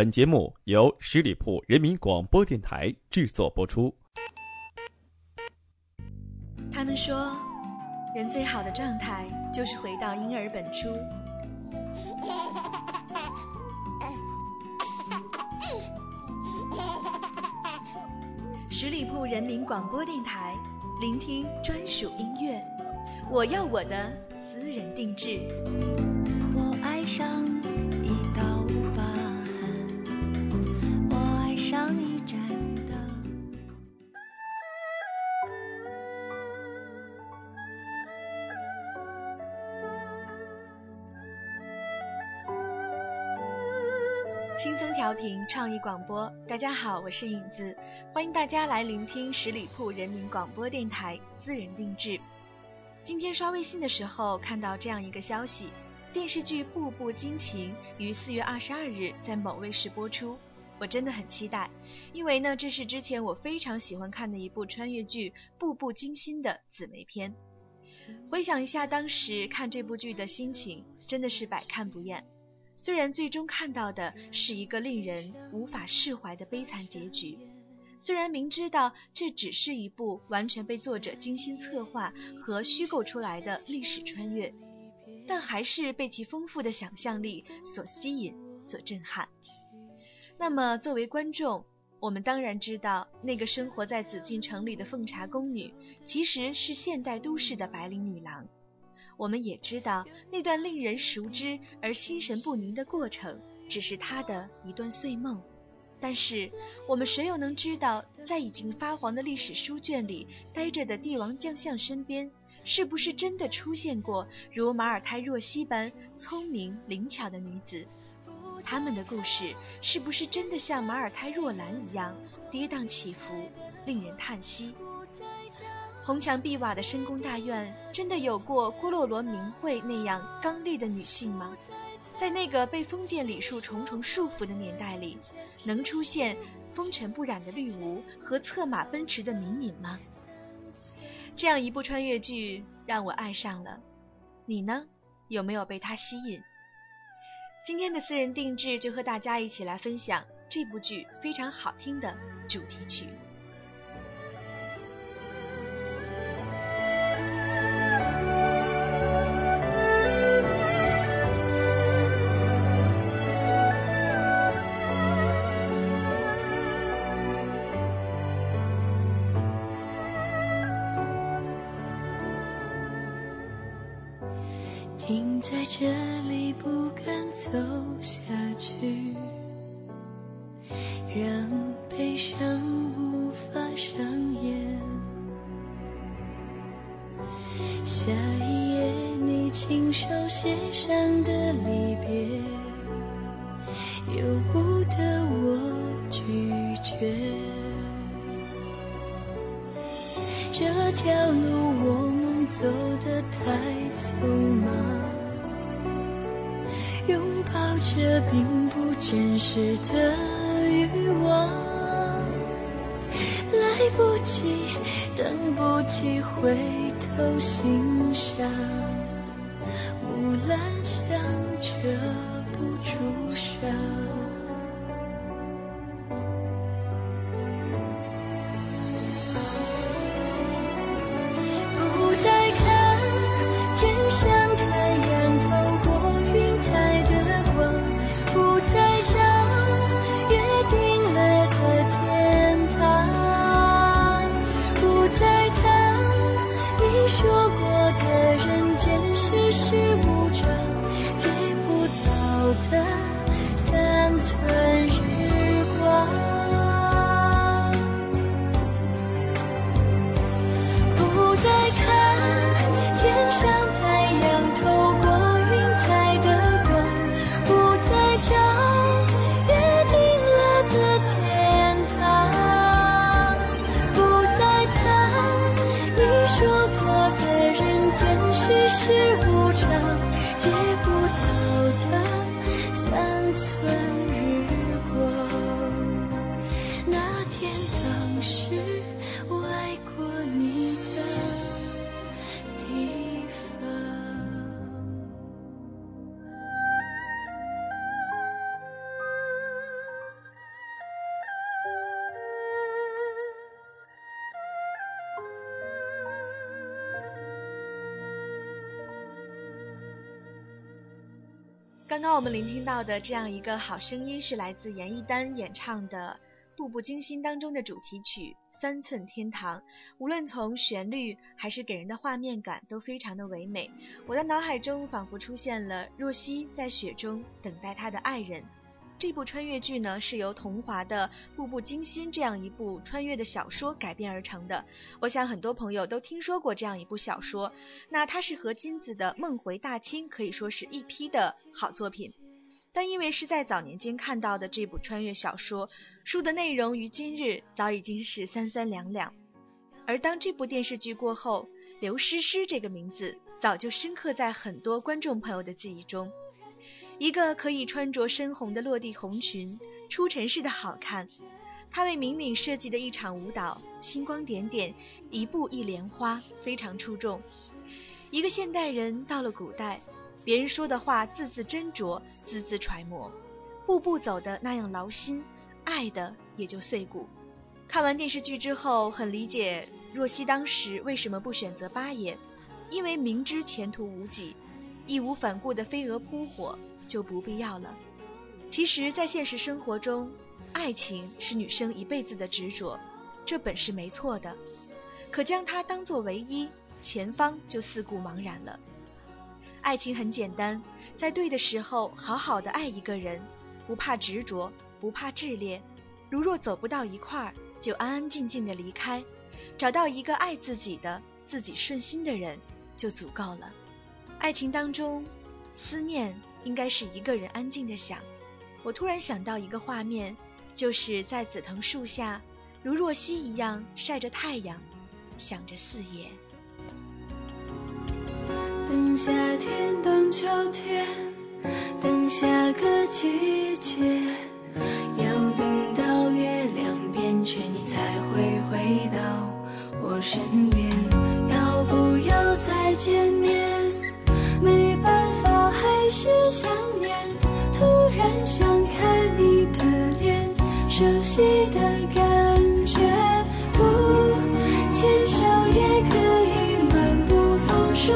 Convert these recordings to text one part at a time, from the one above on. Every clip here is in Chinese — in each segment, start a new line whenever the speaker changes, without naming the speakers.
本节目由十里铺人民广播电台制作播出。
他们说，人最好的状态就是回到婴儿本初。十里铺人民广播电台，聆听专属音乐。我要我的私人定制。轻松调频，创意广播。大家好，我是影子，欢迎大家来聆听十里铺人民广播电台私人定制。今天刷微信的时候看到这样一个消息：电视剧《步步惊情》于四月二十二日在某卫视播出。我真的很期待，因为呢，这是之前我非常喜欢看的一部穿越剧《步步惊心》的姊妹篇。回想一下当时看这部剧的心情，真的是百看不厌。虽然最终看到的是一个令人无法释怀的悲惨结局，虽然明知道这只是一部完全被作者精心策划和虚构出来的历史穿越，但还是被其丰富的想象力所吸引、所震撼。那么，作为观众，我们当然知道，那个生活在紫禁城里的奉茶宫女，其实是现代都市的白领女郎。我们也知道，那段令人熟知而心神不宁的过程，只是他的一段碎梦。但是，我们谁又能知道，在已经发黄的历史书卷里待着的帝王将相身边，是不是真的出现过如马尔泰若曦般聪明灵巧的女子？他们的故事，是不是真的像马尔泰若兰一样跌宕起伏，令人叹息？红墙碧瓦的深宫大院，真的有过郭洛罗明慧那样刚烈的女性吗？在那个被封建礼数重重束缚的年代里，能出现风尘不染的绿芜和策马奔驰的敏敏吗？这样一部穿越剧让我爱上了，你呢？有没有被它吸引？今天的私人定制就和大家一起来分享这部剧非常好听的主题曲。
停在这里，不敢走下去，让悲伤无法上演。下一页，你亲手写上的离别，由不得我拒绝。这条路走得太匆忙，拥抱着并不真实的欲望，来不及，等不及回头欣赏，木兰香遮不住伤。说过的人间世事无常，借不到的三寸
刚刚我们聆听到的这样一个好声音，是来自严艺丹演唱的《步步惊心》当中的主题曲《三寸天堂》。无论从旋律还是给人的画面感，都非常的唯美。我的脑海中仿佛出现了若曦在雪中等待她的爱人。这部穿越剧呢，是由桐华的《步步惊心》这样一部穿越的小说改编而成的。我想很多朋友都听说过这样一部小说。那它是和金子的《梦回大清》可以说是一批的好作品。但因为是在早年间看到的这部穿越小说，书的内容于今日早已经是三三两两。而当这部电视剧过后，刘诗诗这个名字早就深刻在很多观众朋友的记忆中。一个可以穿着深红的落地红裙出尘似的好看，她为敏敏设计的一场舞蹈，星光点点，一步一莲花，非常出众。一个现代人到了古代，别人说的话字字斟酌，字字揣摩，步步走的那样劳心，爱的也就碎骨。看完电视剧之后，很理解若曦当时为什么不选择八爷，因为明知前途无几，义无反顾的飞蛾扑火。就不必要了。其实，在现实生活中，爱情是女生一辈子的执着，这本是没错的。可将它当作唯一，前方就四顾茫然了。爱情很简单，在对的时候好好的爱一个人，不怕执着，不怕炽烈。如若走不到一块儿，就安安静静的离开，找到一个爱自己的、自己顺心的人，就足够了。爱情当中，思念。应该是一个人安静的想。我突然想到一个画面，就是在紫藤树下，如若曦一样晒着太阳，想着四野。
等夏天，等秋天，等下个季节，要等到月亮变缺，你才会回到我身边。要不要再见面？是想念，突然想看你的脸，熟悉的感觉。不牵手也可以漫步风霜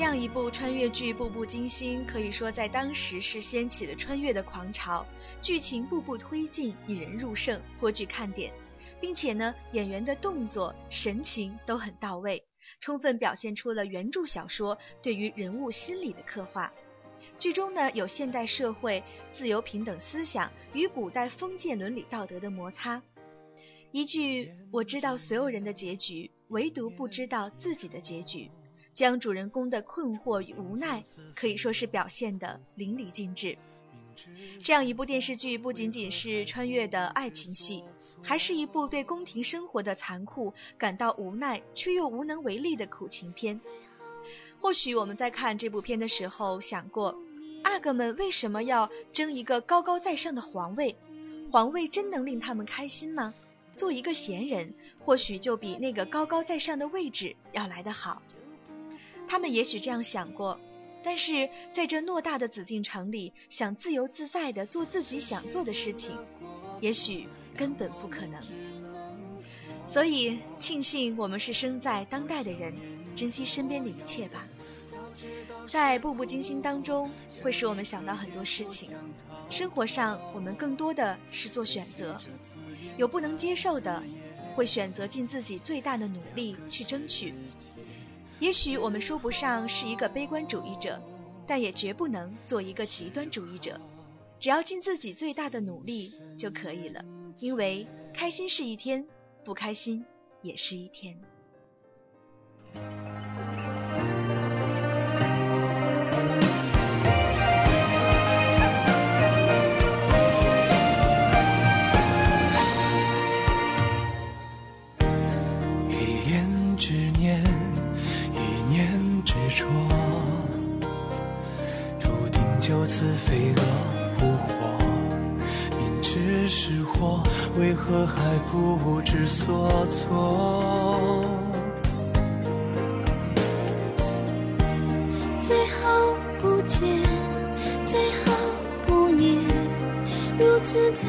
这样一部穿越
剧《步步惊心》可以说在当时是掀起了穿越的狂潮，剧情步步推进，引人入胜，颇具看点，并且呢，演员的动作、神情都很到位，充分表现出了原著小说对于人物心理的刻画。剧中呢，有现代社会自由平等思想与古代封建伦理道德的摩擦。一句“我知道所有人的结局，唯独不知道自己的结局”。将主人公的困惑与无奈可以说是表现的淋漓尽致。这样一部电视剧不仅仅是穿越的爱情戏，还是一部对宫廷生活的残酷感到无奈却又无能为力的苦情片。或许我们在看这部片的时候想过，阿哥们为什么要争一个高高在上的皇位？皇位真能令他们开心吗？做一个闲人，或许就比那个高高在上的位置要来得好。他们也许这样想过，但是在这偌大的紫禁城里，想自由自在地做自己想做的事情，也许根本不可能。所以，庆幸我们是生在当代的人，珍惜身边的一切吧。在步步惊心当中，会使我们想到很多事情。生活上我们更多的是做选择，有不能接受的，会选择尽自己最大的努力去争取。也许我们说不上是一个悲观主义者，但也绝不能做一个极端主义者。只要尽自己最大的努力就可以了，因为开心是一天，不开心也是一天。
就此飞蛾扑火，明知是祸，为何还不知所措？
最后不见，最后不念，如此在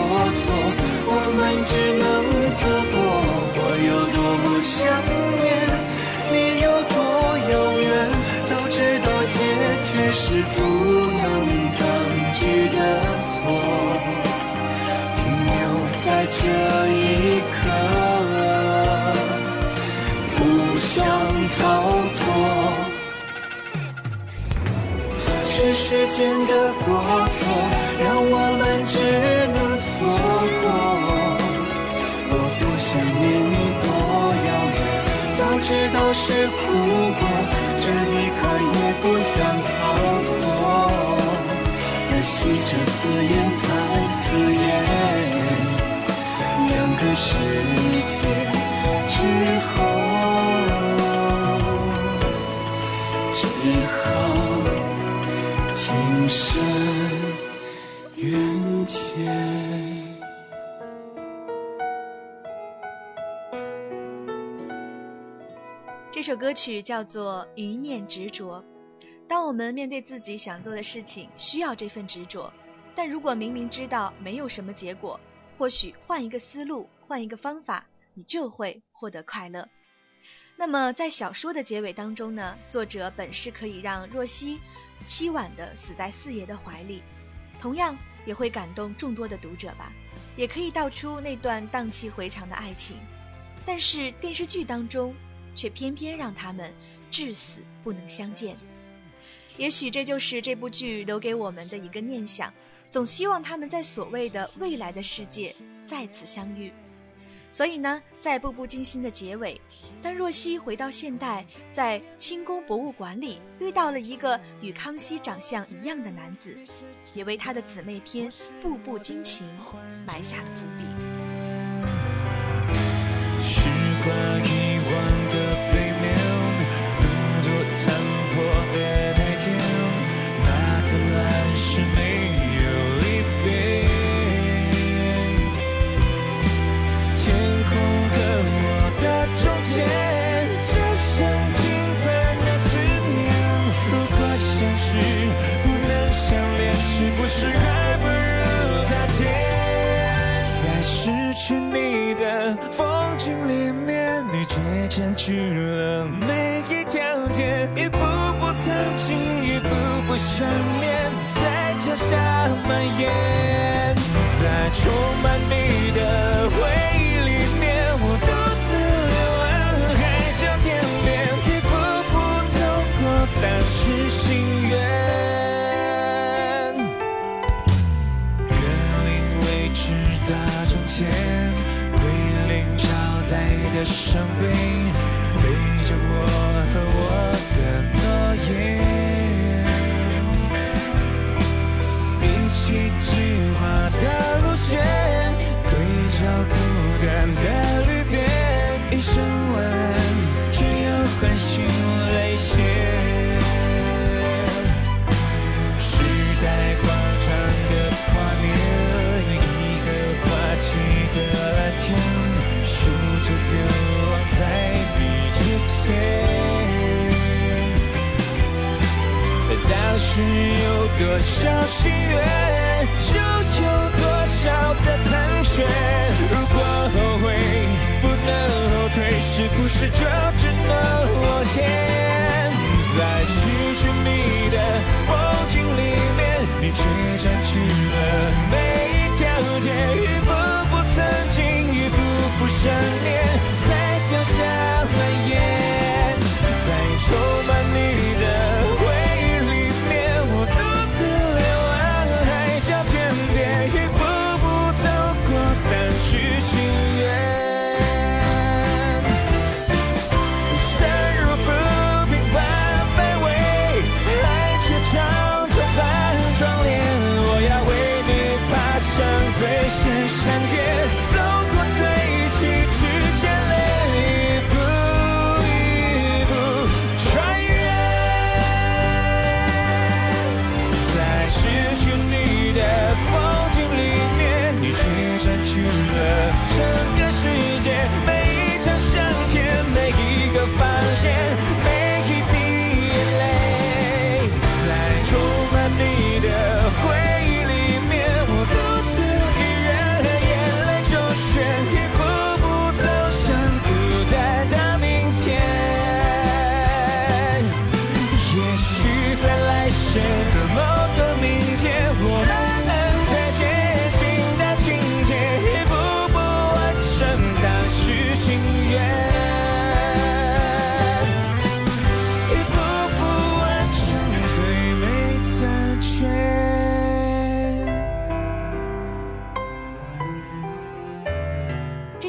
们只能错过，我有多么想念，你有多遥远。早知道结局是不能抗拒的错，停留在这一刻，不想逃脱。是时间的过错，让我们只都是苦果，这一刻也不想逃脱。可惜这字眼
这首歌曲叫做《一念执着》。当我们面对自己想做的事情，需要这份执着。但如果明明知道没有什么结果，或许换一个思路，换一个方法，你就会获得快乐。那么在小说的结尾当中呢？作者本是可以让若曦凄婉的死在四爷的怀里，同样也会感动众多的读者吧。也可以道出那段荡气回肠的爱情。但是电视剧当中。却偏偏让他们至死不能相见。也许这就是这部剧留给我们的一个念想，总希望他们在所谓的未来的世界再次相遇。所以呢，在步步惊心的结尾，当若曦回到现代，在清宫博物馆里遇到了一个与康熙长相一样的男子，也为他的姊妹篇《步步惊情》埋下了伏笔。
风景里面，你却。占据了每一条街，一步步曾经，一步步想念，在脚下蔓延，在充满的伤悲。
是有多少心愿，就有多少的残缺。如果后悔不能后退，是不是就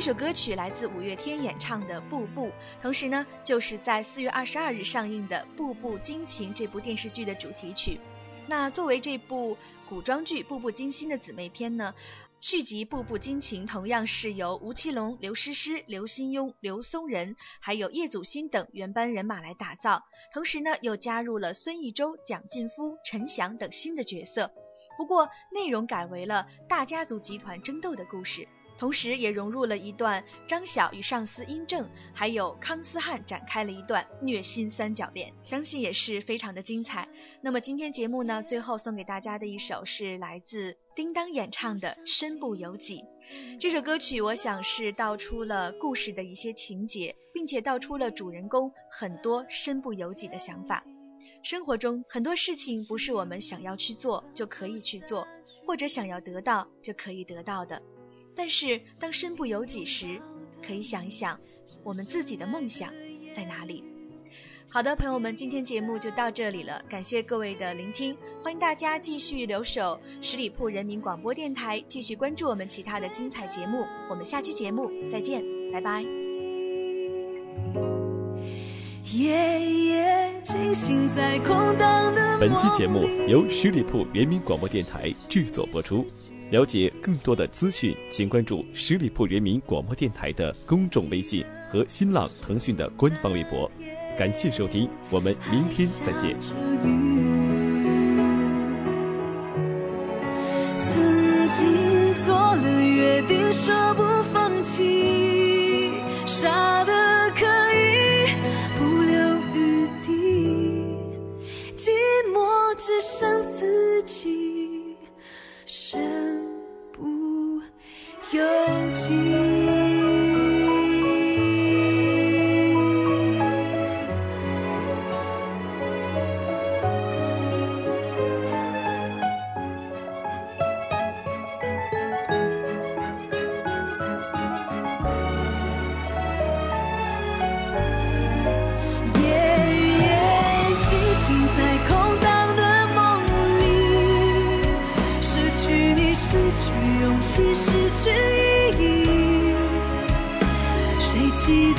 这首歌曲来自五月天演唱的《步步》，同时呢，就是在四月二十二日上映的《步步惊情》这部电视剧的主题曲。那作为这部古装剧《步步惊心》的姊妹篇呢，续集《步步惊情》同样是由吴奇隆、刘诗诗、刘心庸、刘松仁，还有叶祖新等原班人马来打造，同时呢，又加入了孙艺洲、蒋劲夫、陈翔等新的角色。不过内容改为了大家族集团争斗的故事。同时也融入了一段张晓与上司殷正，还有康思汉展开了一段虐心三角恋，相信也是非常的精彩。那么今天节目呢，最后送给大家的一首是来自叮当演唱的《身不由己》。这首歌曲我想是道出了故事的一些情节，并且道出了主人公很多身不由己的想法。生活中很多事情不是我们想要去做就可以去做，或者想要得到就可以得到的。但是当身不由己时，可以想一想，我们自己的梦想在哪里？好的，朋友们，今天节目就到这里了，感谢各位的聆听，欢迎大家继续留守十里铺人民广播电台，继续关注我们其他的精彩节目。我们下期节目再见，拜拜。
夜夜惊醒在空荡的
本期节目由十里铺人民广播电台制作播出。了解更多的资讯，请关注十里铺人民广播电台的公众微信和新浪、腾讯的官方微博。感谢收听，我们明天再见。
曾经做了约定，说不放弃，傻的起失去意义，谁记？